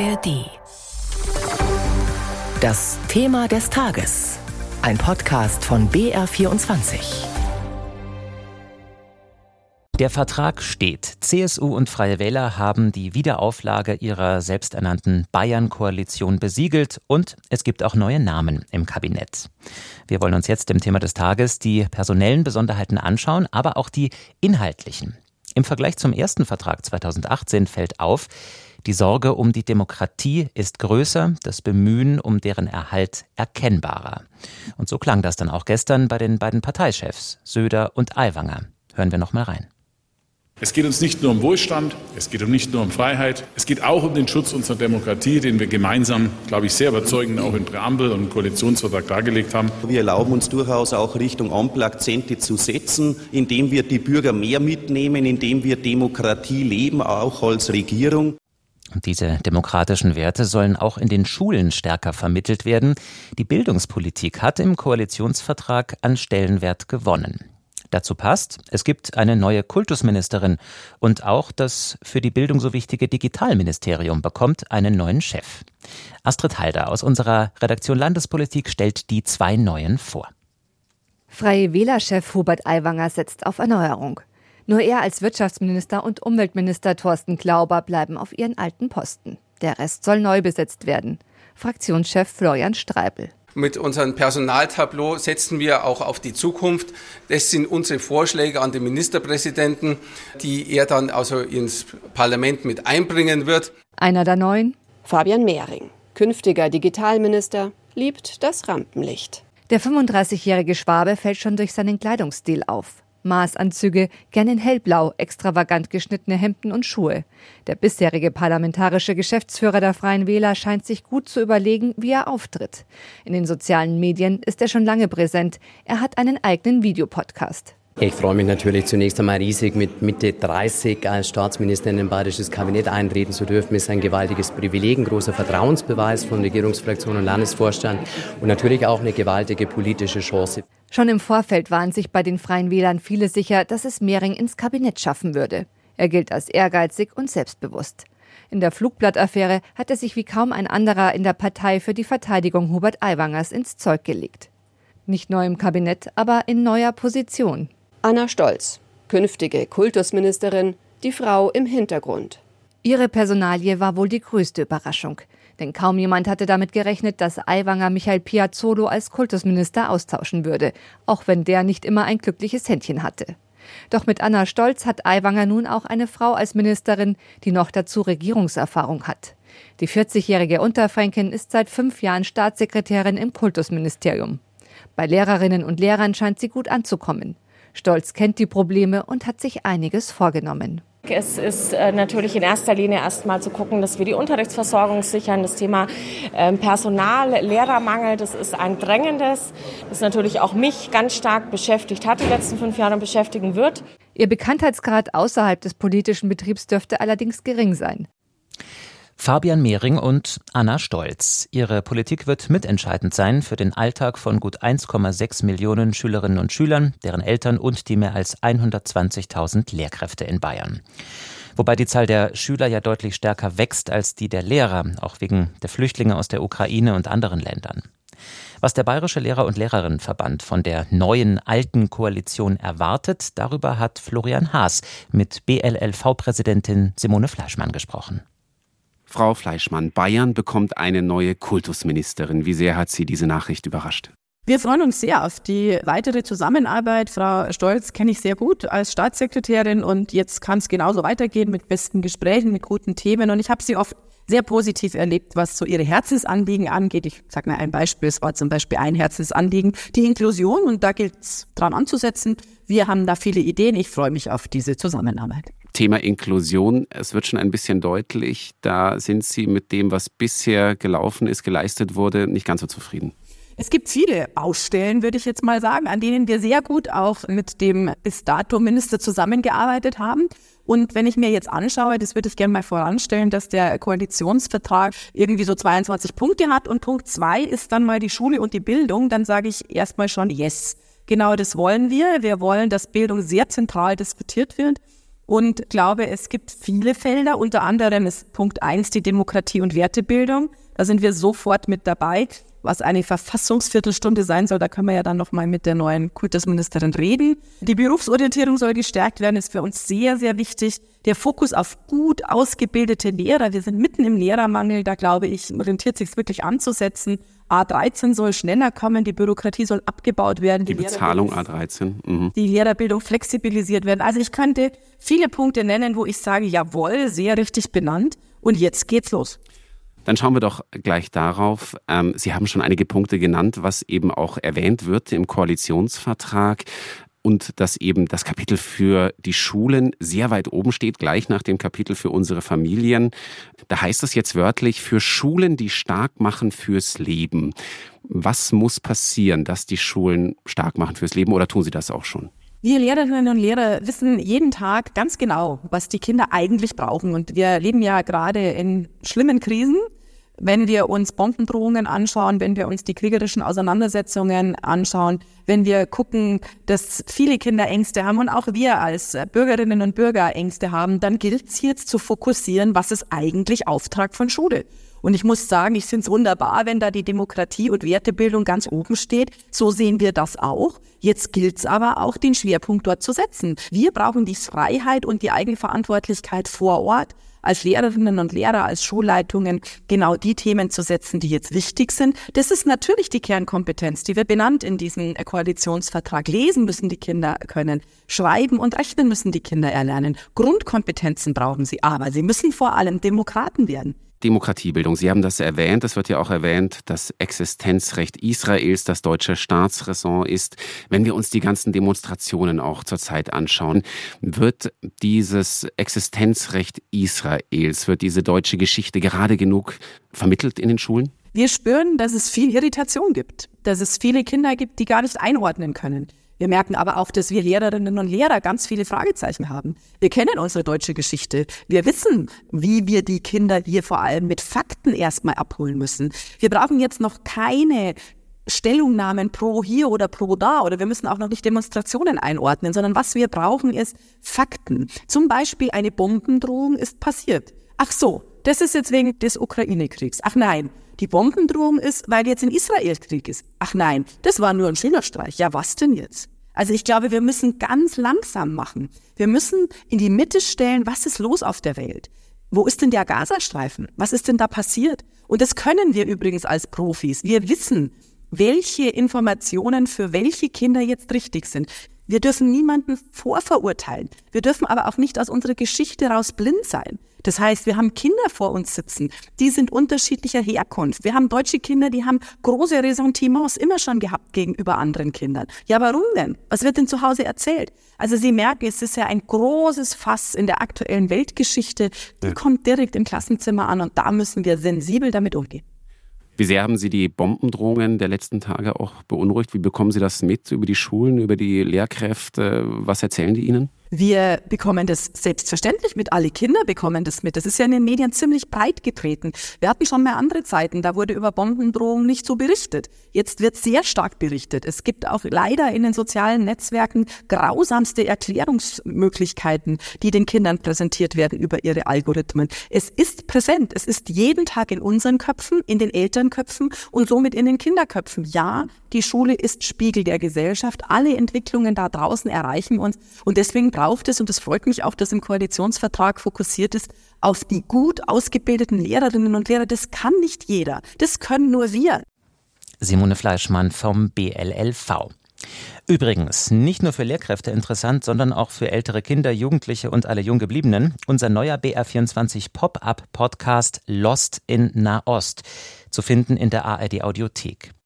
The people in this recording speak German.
ARD. Das Thema des Tages. Ein Podcast von BR24. Der Vertrag steht. CSU und Freie Wähler haben die Wiederauflage ihrer selbsternannten Bayern-Koalition besiegelt und es gibt auch neue Namen im Kabinett. Wir wollen uns jetzt dem Thema des Tages die personellen Besonderheiten anschauen, aber auch die inhaltlichen. Im Vergleich zum ersten Vertrag 2018 fällt auf, die Sorge um die Demokratie ist größer, das Bemühen um deren Erhalt erkennbarer. Und so klang das dann auch gestern bei den beiden Parteichefs, Söder und Aiwanger. Hören wir noch mal rein. Es geht uns nicht nur um Wohlstand, es geht nicht nur um Freiheit, es geht auch um den Schutz unserer Demokratie, den wir gemeinsam, glaube ich, sehr überzeugend auch in Präambel und Koalitionsvertrag dargelegt haben. Wir erlauben uns durchaus auch Richtung Ampelakzente zu setzen, indem wir die Bürger mehr mitnehmen, indem wir Demokratie leben, auch als Regierung. Diese demokratischen Werte sollen auch in den Schulen stärker vermittelt werden. Die Bildungspolitik hat im Koalitionsvertrag an Stellenwert gewonnen. Dazu passt, es gibt eine neue Kultusministerin und auch das für die Bildung so wichtige Digitalministerium bekommt einen neuen Chef. Astrid Halder aus unserer Redaktion Landespolitik stellt die zwei neuen vor. Freie Wählerchef Hubert Aiwanger setzt auf Erneuerung. Nur er als Wirtschaftsminister und Umweltminister Thorsten Glauber bleiben auf ihren alten Posten. Der Rest soll neu besetzt werden. Fraktionschef Florian Streibel. Mit unserem Personaltableau setzen wir auch auf die Zukunft. Das sind unsere Vorschläge an den Ministerpräsidenten, die er dann also ins Parlament mit einbringen wird. Einer der neuen? Fabian Mehring, künftiger Digitalminister, liebt das Rampenlicht. Der 35-jährige Schwabe fällt schon durch seinen Kleidungsstil auf. Maßanzüge, gern in hellblau, extravagant geschnittene Hemden und Schuhe. Der bisherige parlamentarische Geschäftsführer der Freien Wähler scheint sich gut zu überlegen, wie er auftritt. In den sozialen Medien ist er schon lange präsent. Er hat einen eigenen Videopodcast. Ich freue mich natürlich zunächst einmal riesig, mit Mitte 30 als Staatsminister in ein bayerisches Kabinett eintreten zu dürfen. Ist ein gewaltiges Privileg, ein großer Vertrauensbeweis von Regierungsfraktion und Landesvorstand und natürlich auch eine gewaltige politische Chance. Schon im Vorfeld waren sich bei den Freien Wählern viele sicher, dass es Mehring ins Kabinett schaffen würde. Er gilt als ehrgeizig und selbstbewusst. In der Flugblattaffäre hat er sich wie kaum ein anderer in der Partei für die Verteidigung Hubert Aiwangers ins Zeug gelegt. Nicht neu im Kabinett, aber in neuer Position. Anna Stolz, künftige Kultusministerin, die Frau im Hintergrund. Ihre Personalie war wohl die größte Überraschung. Denn kaum jemand hatte damit gerechnet, dass Aiwanger Michael Piazzolo als Kultusminister austauschen würde, auch wenn der nicht immer ein glückliches Händchen hatte. Doch mit Anna Stolz hat Aiwanger nun auch eine Frau als Ministerin, die noch dazu Regierungserfahrung hat. Die 40-jährige Unterfränkin ist seit fünf Jahren Staatssekretärin im Kultusministerium. Bei Lehrerinnen und Lehrern scheint sie gut anzukommen. Stolz kennt die Probleme und hat sich einiges vorgenommen. Es ist äh, natürlich in erster Linie erstmal zu gucken, dass wir die Unterrichtsversorgung sichern. Das Thema ähm, Personal, Lehrermangel, das ist ein drängendes, das natürlich auch mich ganz stark beschäftigt hat die letzten fünf Jahre und beschäftigen wird. Ihr Bekanntheitsgrad außerhalb des politischen Betriebs dürfte allerdings gering sein. Fabian Mehring und Anna Stolz. Ihre Politik wird mitentscheidend sein für den Alltag von gut 1,6 Millionen Schülerinnen und Schülern, deren Eltern und die mehr als 120.000 Lehrkräfte in Bayern. Wobei die Zahl der Schüler ja deutlich stärker wächst als die der Lehrer, auch wegen der Flüchtlinge aus der Ukraine und anderen Ländern. Was der Bayerische Lehrer- und Lehrerinnenverband von der neuen alten Koalition erwartet, darüber hat Florian Haas mit BLLV-Präsidentin Simone Fleischmann gesprochen. Frau Fleischmann, Bayern bekommt eine neue Kultusministerin. Wie sehr hat Sie diese Nachricht überrascht? Wir freuen uns sehr auf die weitere Zusammenarbeit. Frau Stolz kenne ich sehr gut als Staatssekretärin und jetzt kann es genauso weitergehen mit besten Gesprächen, mit guten Themen. Und ich habe sie oft sehr positiv erlebt, was so ihre Herzensanliegen angeht. Ich sage mal ein Beispiel, es war zum Beispiel ein Herzensanliegen, die Inklusion und da gilt es dran anzusetzen. Wir haben da viele Ideen. Ich freue mich auf diese Zusammenarbeit. Thema Inklusion, es wird schon ein bisschen deutlich, da sind Sie mit dem, was bisher gelaufen ist, geleistet wurde, nicht ganz so zufrieden. Es gibt viele Baustellen, würde ich jetzt mal sagen, an denen wir sehr gut auch mit dem bis dato Minister zusammengearbeitet haben. Und wenn ich mir jetzt anschaue, das würde ich gerne mal voranstellen, dass der Koalitionsvertrag irgendwie so 22 Punkte hat und Punkt zwei ist dann mal die Schule und die Bildung, dann sage ich erstmal schon yes. Genau das wollen wir. Wir wollen, dass Bildung sehr zentral diskutiert wird. und glaube, es gibt viele Felder. Unter anderem ist Punkt eins die Demokratie und Wertebildung. Da sind wir sofort mit dabei. Was eine Verfassungsviertelstunde sein soll, da können wir ja dann nochmal mit der neuen Kultusministerin reden. Die Berufsorientierung soll gestärkt werden, ist für uns sehr, sehr wichtig. Der Fokus auf gut ausgebildete Lehrer. Wir sind mitten im Lehrermangel. Da glaube ich, orientiert sich wirklich anzusetzen. A13 soll schneller kommen, die Bürokratie soll abgebaut werden. Die, die Bezahlung A13. Mhm. Die Lehrerbildung flexibilisiert werden. Also ich könnte viele Punkte nennen, wo ich sage, jawohl, sehr richtig benannt. Und jetzt geht's los. Dann schauen wir doch gleich darauf. Ähm, Sie haben schon einige Punkte genannt, was eben auch erwähnt wird im Koalitionsvertrag und dass eben das Kapitel für die Schulen sehr weit oben steht, gleich nach dem Kapitel für unsere Familien. Da heißt es jetzt wörtlich für Schulen, die stark machen fürs Leben. Was muss passieren, dass die Schulen stark machen fürs Leben oder tun sie das auch schon? Wir Lehrerinnen und Lehrer wissen jeden Tag ganz genau, was die Kinder eigentlich brauchen. Und wir leben ja gerade in schlimmen Krisen. Wenn wir uns Bombendrohungen anschauen, wenn wir uns die kriegerischen Auseinandersetzungen anschauen, wenn wir gucken, dass viele Kinder Ängste haben und auch wir als Bürgerinnen und Bürger Ängste haben, dann gilt es jetzt zu fokussieren, was ist eigentlich Auftrag von Schule. Und ich muss sagen, ich finde es wunderbar, wenn da die Demokratie und Wertebildung ganz oben steht. So sehen wir das auch. Jetzt gilt es aber auch, den Schwerpunkt dort zu setzen. Wir brauchen die Freiheit und die Eigenverantwortlichkeit vor Ort als Lehrerinnen und Lehrer, als Schulleitungen genau die Themen zu setzen, die jetzt wichtig sind. Das ist natürlich die Kernkompetenz, die wir benannt in diesem Koalitionsvertrag. Lesen müssen die Kinder können, schreiben und rechnen müssen die Kinder erlernen. Grundkompetenzen brauchen sie, aber sie müssen vor allem Demokraten werden. Demokratiebildung. Sie haben das erwähnt, es wird ja auch erwähnt, das Existenzrecht Israels das deutsche Staatsräson ist. Wenn wir uns die ganzen Demonstrationen auch zurzeit anschauen, wird dieses Existenzrecht Israels, wird diese deutsche Geschichte gerade genug vermittelt in den Schulen? Wir spüren, dass es viel Irritation gibt, dass es viele Kinder gibt, die gar nicht einordnen können. Wir merken aber auch, dass wir Lehrerinnen und Lehrer ganz viele Fragezeichen haben. Wir kennen unsere deutsche Geschichte. Wir wissen, wie wir die Kinder hier vor allem mit Fakten erstmal abholen müssen. Wir brauchen jetzt noch keine Stellungnahmen pro hier oder pro da oder wir müssen auch noch nicht Demonstrationen einordnen, sondern was wir brauchen ist Fakten. Zum Beispiel eine Bombendrohung ist passiert. Ach so, das ist jetzt wegen des Ukraine-Kriegs. Ach nein, die Bombendrohung ist, weil jetzt in Israel Krieg ist. Ach nein, das war nur ein Schülerstreich. Ja, was denn jetzt? Also ich glaube, wir müssen ganz langsam machen. Wir müssen in die Mitte stellen, was ist los auf der Welt? Wo ist denn der Gazastreifen? Was ist denn da passiert? Und das können wir übrigens als Profis. Wir wissen, welche Informationen für welche Kinder jetzt richtig sind. Wir dürfen niemanden vorverurteilen. Wir dürfen aber auch nicht aus unserer Geschichte raus blind sein. Das heißt, wir haben Kinder vor uns sitzen, die sind unterschiedlicher Herkunft. Wir haben deutsche Kinder, die haben große Ressentiments immer schon gehabt gegenüber anderen Kindern. Ja, warum denn? Was wird denn zu Hause erzählt? Also Sie merken, es ist ja ein großes Fass in der aktuellen Weltgeschichte. Die ja. kommt direkt im Klassenzimmer an und da müssen wir sensibel damit umgehen. Wie sehr haben Sie die Bombendrohungen der letzten Tage auch beunruhigt? Wie bekommen Sie das mit über die Schulen, über die Lehrkräfte? Was erzählen die Ihnen? Wir bekommen das selbstverständlich mit, alle Kinder bekommen das mit. Das ist ja in den Medien ziemlich breit getreten. Wir hatten schon mal andere Zeiten, da wurde über Bombendrohungen nicht so berichtet. Jetzt wird sehr stark berichtet. Es gibt auch leider in den sozialen Netzwerken grausamste Erklärungsmöglichkeiten, die den Kindern präsentiert werden über ihre Algorithmen. Es ist präsent. Es ist jeden Tag in unseren Köpfen, in den Elternköpfen und somit in den Kinderköpfen. Ja, die Schule ist Spiegel der Gesellschaft. Alle Entwicklungen da draußen erreichen uns und deswegen braucht es, und es freut mich auch, dass im Koalitionsvertrag fokussiert ist, auf die gut ausgebildeten Lehrerinnen und Lehrer. Das kann nicht jeder. Das können nur wir. Simone Fleischmann vom BLLV. Übrigens, nicht nur für Lehrkräfte interessant, sondern auch für ältere Kinder, Jugendliche und alle Junggebliebenen. Unser neuer BR24 Pop-up-Podcast Lost in Nahost zu finden in der ARD Audiothek.